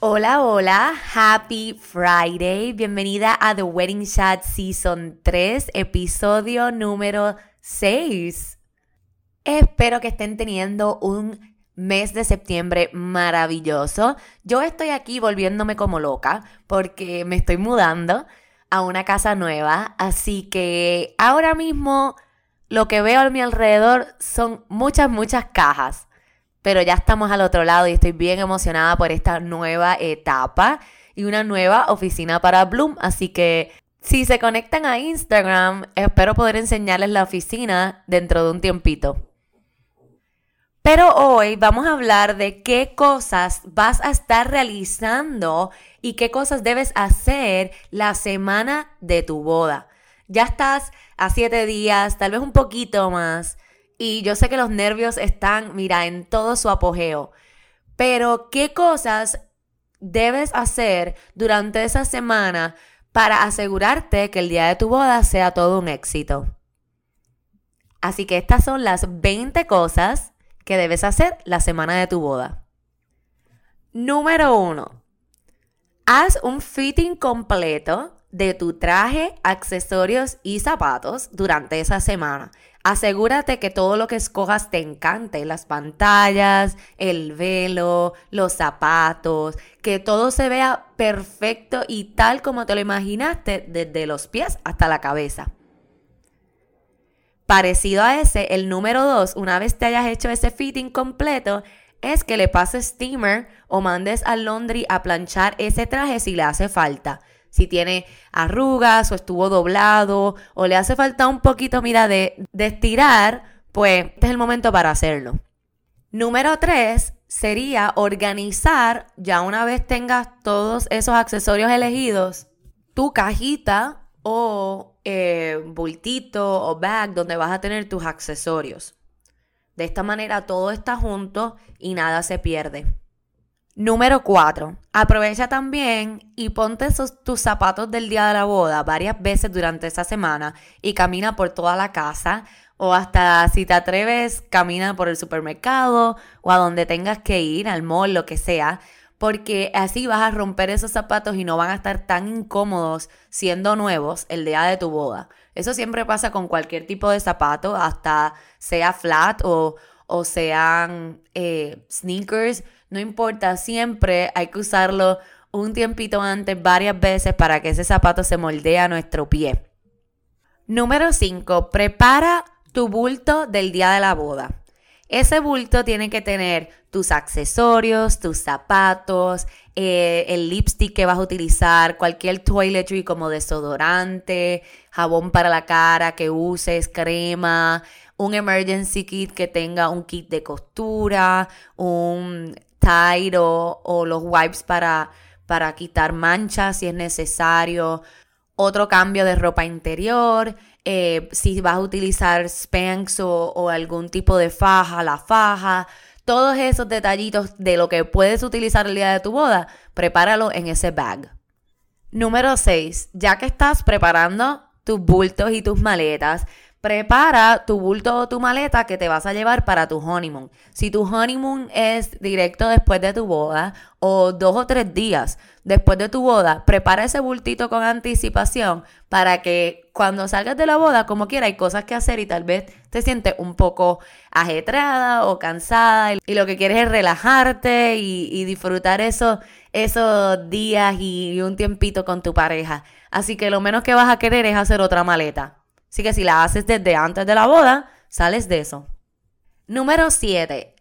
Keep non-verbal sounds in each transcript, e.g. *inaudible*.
Hola, hola, happy Friday, bienvenida a The Wedding Chat Season 3, episodio número 6. Espero que estén teniendo un mes de septiembre maravilloso. Yo estoy aquí volviéndome como loca porque me estoy mudando a una casa nueva, así que ahora mismo lo que veo a mi alrededor son muchas, muchas cajas. Pero ya estamos al otro lado y estoy bien emocionada por esta nueva etapa y una nueva oficina para Bloom, así que si se conectan a Instagram, espero poder enseñarles la oficina dentro de un tiempito. Pero hoy vamos a hablar de qué cosas vas a estar realizando y qué cosas debes hacer la semana de tu boda. Ya estás a siete días, tal vez un poquito más, y yo sé que los nervios están, mira, en todo su apogeo. Pero qué cosas debes hacer durante esa semana para asegurarte que el día de tu boda sea todo un éxito. Así que estas son las 20 cosas que debes hacer la semana de tu boda. Número 1. Haz un fitting completo de tu traje, accesorios y zapatos durante esa semana. Asegúrate que todo lo que escojas te encante, las pantallas, el velo, los zapatos, que todo se vea perfecto y tal como te lo imaginaste desde los pies hasta la cabeza. Parecido a ese, el número dos, una vez te hayas hecho ese fitting completo, es que le pases steamer o mandes al laundry a planchar ese traje si le hace falta si tiene arrugas o estuvo doblado o le hace falta un poquito, mira, de, estirar, pues este es el momento para hacerlo. Número tres sería organizar, ya una vez tengas todos esos accesorios elegidos, tu cajita o eh, bultito o bag donde vas a tener tus accesorios. De esta manera todo está junto y nada se pierde. Número 4. Aprovecha también y ponte tus zapatos del día de la boda varias veces durante esa semana y camina por toda la casa o hasta si te atreves, camina por el supermercado o a donde tengas que ir, al mall, lo que sea, porque así vas a romper esos zapatos y no van a estar tan incómodos siendo nuevos el día de tu boda. Eso siempre pasa con cualquier tipo de zapato, hasta sea flat o, o sean eh, sneakers no importa, siempre hay que usarlo un tiempito antes, varias veces, para que ese zapato se moldee a nuestro pie. Número 5. Prepara tu bulto del día de la boda. Ese bulto tiene que tener tus accesorios, tus zapatos, eh, el lipstick que vas a utilizar, cualquier toiletry como desodorante, jabón para la cara que uses, crema, un emergency kit que tenga un kit de costura, un o, los wipes para, para quitar manchas si es necesario, otro cambio de ropa interior, eh, si vas a utilizar Spanx o, o, algún tipo de faja, la faja, todos esos detallitos de lo que puedes utilizar el día de tu boda, prepáralo en ese bag. Número 6. Ya que estás preparando tus bultos y tus maletas, prepara tu bulto o tu maleta que te vas a llevar para tu honeymoon. Si tu honeymoon es directo después de tu boda o dos o tres días después de tu boda, prepara ese bultito con anticipación para que cuando salgas de la boda, como quiera, hay cosas que hacer y tal vez te sientes un poco ajetreada o cansada y lo que quieres es relajarte y, disfrutar eso, esos días y un tiempito con tu pareja. Así que lo menos que vas a querer es hacer otra maleta. Así que si la haces desde antes de la boda, sales de eso. Número 7.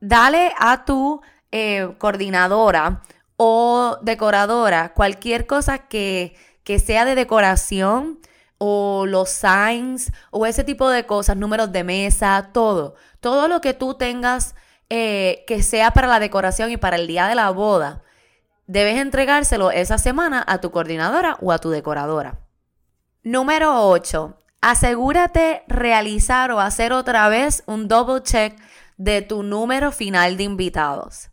Dale a tu eh, coordinadora o decoradora cualquier cosa que, que sea de decoración o los signs o ese tipo de cosas, números de mesa, todo. Todo lo que tú tengas eh, que sea para la decoración y para el día de la boda, debes entregárselo esa semana a tu coordinadora o a tu decoradora. Número 8. Asegúrate realizar o hacer otra vez un double check de tu número final de invitados.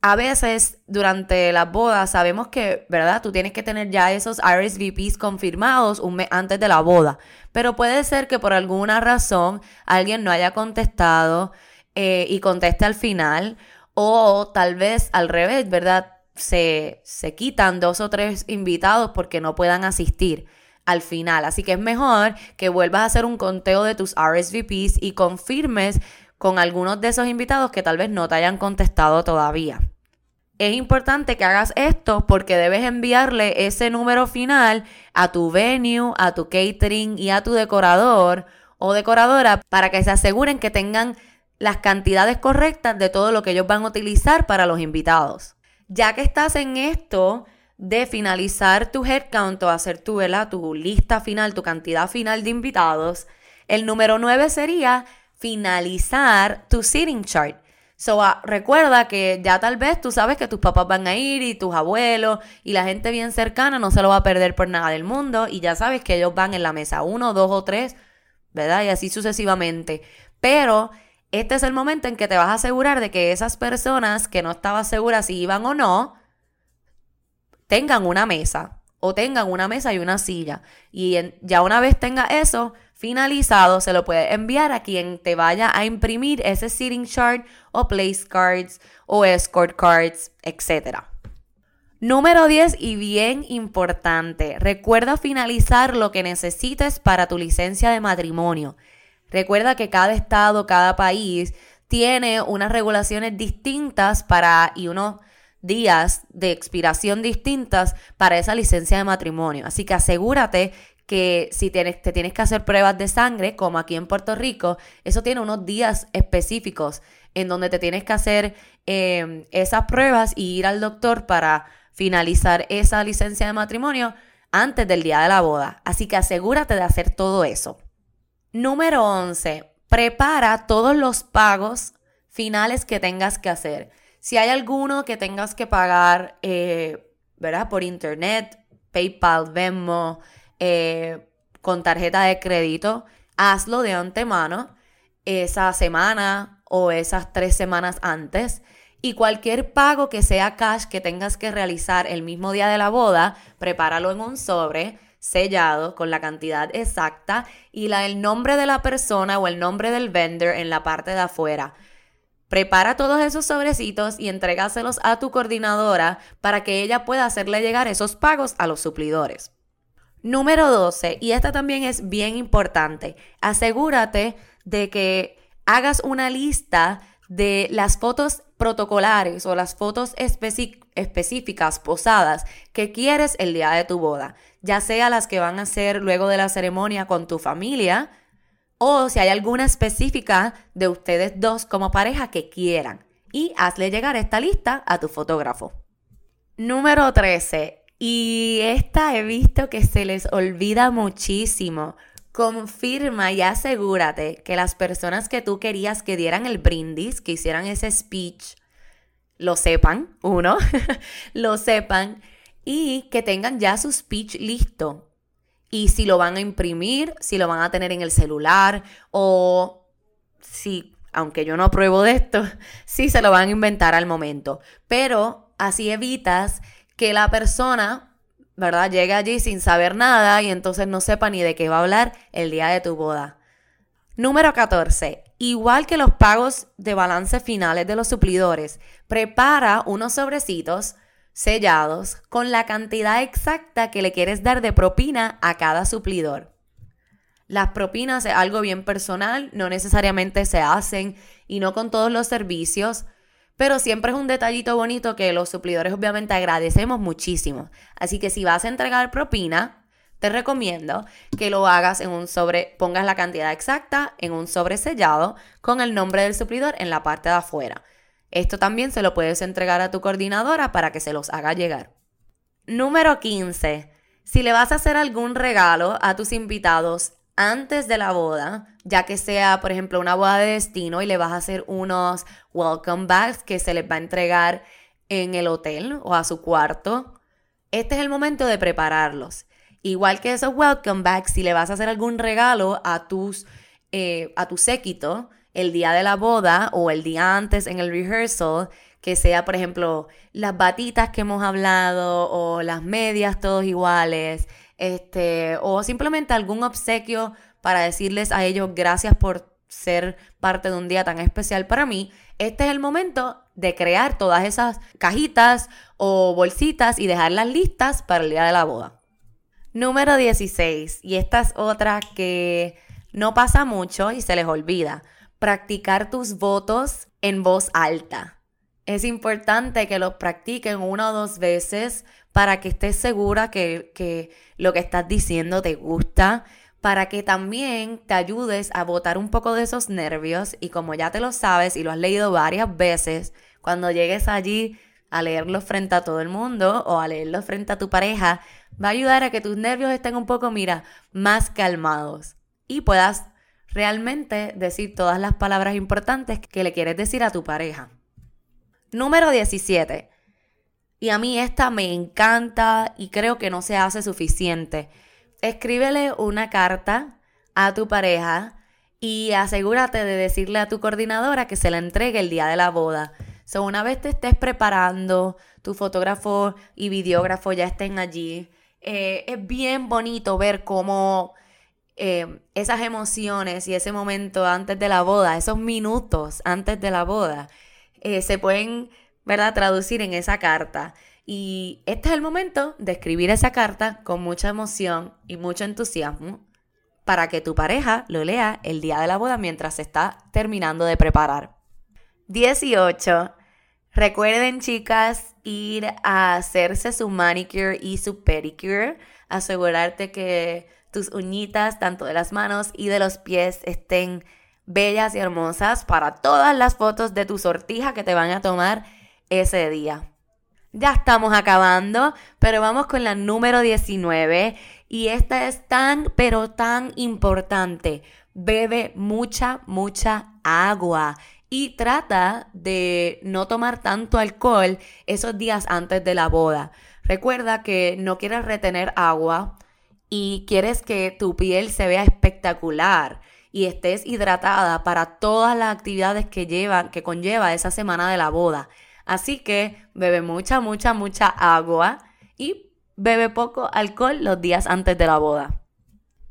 A veces durante las bodas sabemos que, ¿verdad? Tú tienes que tener ya esos RSVPs confirmados un mes antes de la boda. Pero puede ser que por alguna razón alguien no haya contestado eh, y conteste al final. O tal vez al revés, ¿verdad? Se, se quitan dos o tres invitados porque no puedan asistir al final. Así que es mejor que vuelvas a hacer un conteo de tus RSVPs y confirmes con algunos de esos invitados que tal vez no te hayan contestado todavía. Es importante que hagas esto porque debes enviarle ese número final a tu venue, a tu catering y a tu decorador o decoradora para que se aseguren que tengan las cantidades correctas de todo lo que ellos van a utilizar para los invitados. Ya que estás en esto, de finalizar tu headcount o hacer tu, tu lista final, tu cantidad final de invitados, el número 9 sería finalizar tu seating chart. So, ah, recuerda que ya tal vez tú sabes que tus papás van a ir y tus abuelos y la gente bien cercana no se lo va a perder por nada del mundo y ya sabes que ellos van en la mesa 1, 2 o 3, ¿verdad? Y así sucesivamente. Pero este es el momento en que te vas a asegurar de que esas personas que no estabas segura si iban o no, tengan una mesa o tengan una mesa y una silla. Y ya una vez tenga eso finalizado, se lo puede enviar a quien te vaya a imprimir ese sitting chart o place cards o escort cards, etc. Número 10 y bien importante, recuerda finalizar lo que necesites para tu licencia de matrimonio. Recuerda que cada estado, cada país tiene unas regulaciones distintas para y uno días de expiración distintas para esa licencia de matrimonio. Así que asegúrate que si tienes, te tienes que hacer pruebas de sangre, como aquí en Puerto Rico, eso tiene unos días específicos en donde te tienes que hacer em, esas pruebas y ir al doctor para finalizar esa licencia de matrimonio antes del día de la boda. Así que asegúrate de hacer todo eso. Número 11. Prepara todos los pagos finales que tengas que hacer. Si hay alguno que tengas que pagar, eh, ¿verdad? Por internet, PayPal, Venmo, eh, con tarjeta de crédito, hazlo de antemano esa semana o esas tres semanas antes. Y cualquier pago que sea cash que tengas que realizar el mismo día de la boda, prepáralo en un sobre sellado con la cantidad exacta y la, el nombre de la persona o el nombre del vendor en la parte de afuera. Prepara todos esos sobrecitos y entrégaselos a tu coordinadora para que ella pueda hacerle llegar esos pagos a los suplidores. Número 12, y esta también es bien importante, asegúrate de que hagas una lista de las fotos protocolares o las fotos específicas posadas que quieres el día de tu boda, ya sea las que van a ser luego de la ceremonia con tu familia, o si hay alguna específica de ustedes dos como pareja que quieran. Y hazle llegar esta lista a tu fotógrafo. Número 13. Y esta he visto que se les olvida muchísimo. Confirma y asegúrate que las personas que tú querías que dieran el brindis, que hicieran ese speech, lo sepan, uno, *laughs* lo sepan, y que tengan ya su speech listo y si lo van a imprimir, si lo van a tener en el celular o si, aunque yo no apruebo de esto, *laughs* si se lo van a inventar al momento. Pero así evitas que la persona ¿verdad? Llegue allí sin saber nada y entonces no sepa ni de qué va a hablar el día de tu boda. Número 14. Igual que los pagos de balance finales de los suplidores, prepara unos sobrecitos sellados con la cantidad exacta que le quieres dar de propina a cada suplidor. Las propinas es algo bien personal, no necesariamente se hacen y no con todos los servicios, pero siempre es un detallito bonito que los suplidores obviamente agradecemos muchísimo. Así que si vas a entregar propina, te recomiendo que lo hagas en un sobre, pongas la cantidad exacta en un sobre sellado con el nombre del suplidor en la parte de afuera. Esto también se lo puedes entregar a tu coordinadora para que se los haga llegar. Número 15. Si le vas a hacer algún regalo a tus invitados antes de la boda, ya que sea, por ejemplo, una boda de destino y le vas a hacer unos welcome bags que se les va a entregar en el hotel o a su cuarto, este es el momento de prepararlos. Igual que esos welcome bags, si le vas a hacer algún regalo a tus eh, a tu séquito, el día de la boda o el día antes en el rehearsal, que sea, por ejemplo, las batitas que hemos hablado o las medias todos iguales, este, o simplemente algún obsequio para decirles a ellos gracias por ser parte de un día tan especial para mí, este es el momento de crear todas esas cajitas o bolsitas y dejarlas listas para el día de la boda. Número 16, y esta es otra que no pasa mucho y se les olvida practicar tus votos en voz alta. Es importante que los practiquen una o dos veces para que estés segura que, que lo que estás diciendo te gusta, para que también te ayudes a botar un poco de esos nervios y como ya te lo sabes y lo has leído varias veces, cuando llegues allí a leerlo frente a todo el mundo o a leerlo frente a tu pareja, va a ayudar a que tus nervios estén un poco, mira, más calmados y puedas realmente decir todas las palabras importantes que le quieres decir a tu pareja. Número 17. Y a mí esta me encanta y creo que no se hace suficiente. Escríbele una carta a tu pareja y asegúrate de decirle a tu coordinadora que se la entregue el día de la boda. So, una vez te estés preparando, tu fotógrafo y videógrafo ya estén allí. Eh, es bien bonito ver cómo eh, esas emociones y ese momento antes de la boda, esos minutos antes de la boda, eh, se pueden, ¿verdad?, traducir en esa carta. Y este es el momento de escribir esa carta con mucha emoción y mucho entusiasmo para que tu pareja lo lea el día de la boda mientras se está terminando de preparar. 18. Recuerden, chicas, ir a hacerse su manicure y su pedicure. Asegurarte que tus uñitas, tanto de las manos y de los pies, estén bellas y hermosas para todas las fotos de tu sortija que te van a tomar ese día. Ya estamos acabando, pero vamos con la número 19 y esta es tan, pero tan importante. Bebe mucha, mucha agua y trata de no tomar tanto alcohol esos días antes de la boda. Recuerda que no quieres retener agua y quieres que tu piel se vea espectacular y estés hidratada para todas las actividades que lleva, que conlleva esa semana de la boda. Así que bebe mucha, mucha, mucha agua y bebe poco alcohol los días antes de la boda.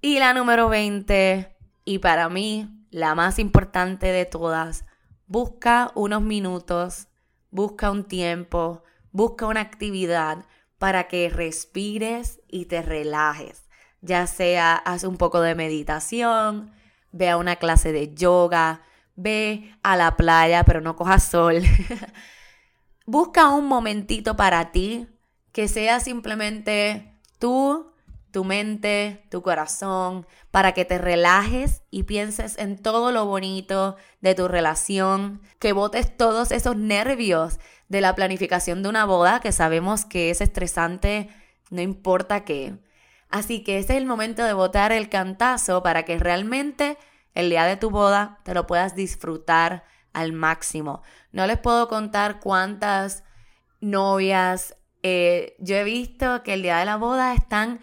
Y la número 20, y para mí la más importante de todas, busca unos minutos, busca un tiempo, busca una actividad para que respires y te relajes ya sea haz un poco de meditación, ve a una clase de yoga, ve a la playa, pero no cojas sol. *laughs* Busca un momentito para ti que sea simplemente tú, tu mente, tu corazón, para que te relajes y pienses en todo lo bonito de tu relación, que botes todos esos nervios de la planificación de una boda, que sabemos que es estresante, no importa qué. Así que ese es el momento de botar el cantazo para que realmente el día de tu boda te lo puedas disfrutar al máximo. No les puedo contar cuántas novias eh, yo he visto que el día de la boda están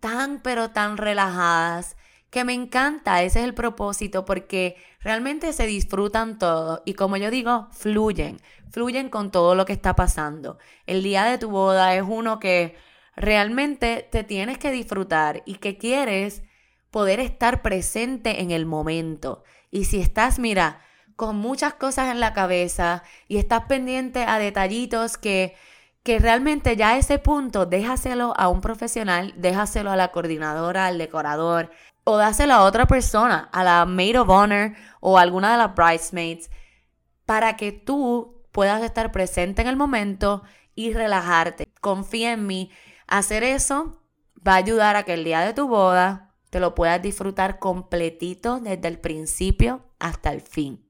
tan pero tan relajadas que me encanta, ese es el propósito porque realmente se disfrutan todo y como yo digo, fluyen, fluyen con todo lo que está pasando. El día de tu boda es uno que realmente te tienes que disfrutar y que quieres poder estar presente en el momento. Y si estás, mira, con muchas cosas en la cabeza y estás pendiente a detallitos que, que realmente ya a ese punto déjaselo a un profesional, déjaselo a la coordinadora, al decorador o dáselo a otra persona, a la maid of honor o alguna de las bridesmaids, para que tú puedas estar presente en el momento y relajarte. Confía en mí. Hacer eso va a ayudar a que el día de tu boda te lo puedas disfrutar completito desde el principio hasta el fin.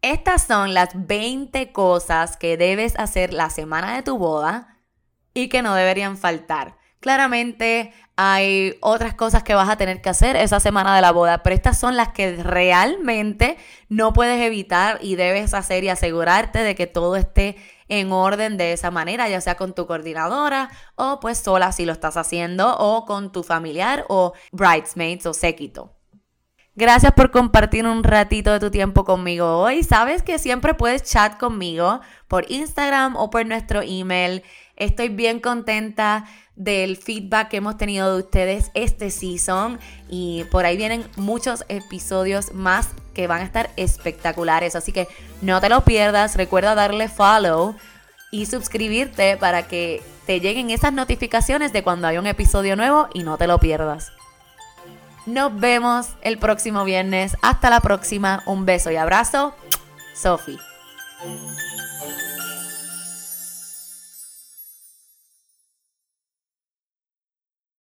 Estas son las 20 cosas que debes hacer la semana de tu boda y que no deberían faltar. Claramente hay otras cosas que vas a tener que hacer esa semana de la boda, pero estas son las que realmente no puedes evitar y debes hacer y asegurarte de que todo esté en orden de esa manera, ya sea con tu coordinadora o pues sola si lo estás haciendo o con tu familiar o bridesmaids o séquito. Gracias por compartir un ratito de tu tiempo conmigo hoy. Sabes que siempre puedes chat conmigo por Instagram o por nuestro email. Estoy bien contenta del feedback que hemos tenido de ustedes este season y por ahí vienen muchos episodios más que van a estar espectaculares. Así que no te lo pierdas. Recuerda darle follow y suscribirte para que te lleguen esas notificaciones de cuando hay un episodio nuevo y no te lo pierdas. Nos vemos el próximo viernes. Hasta la próxima. Un beso y abrazo. Sophie.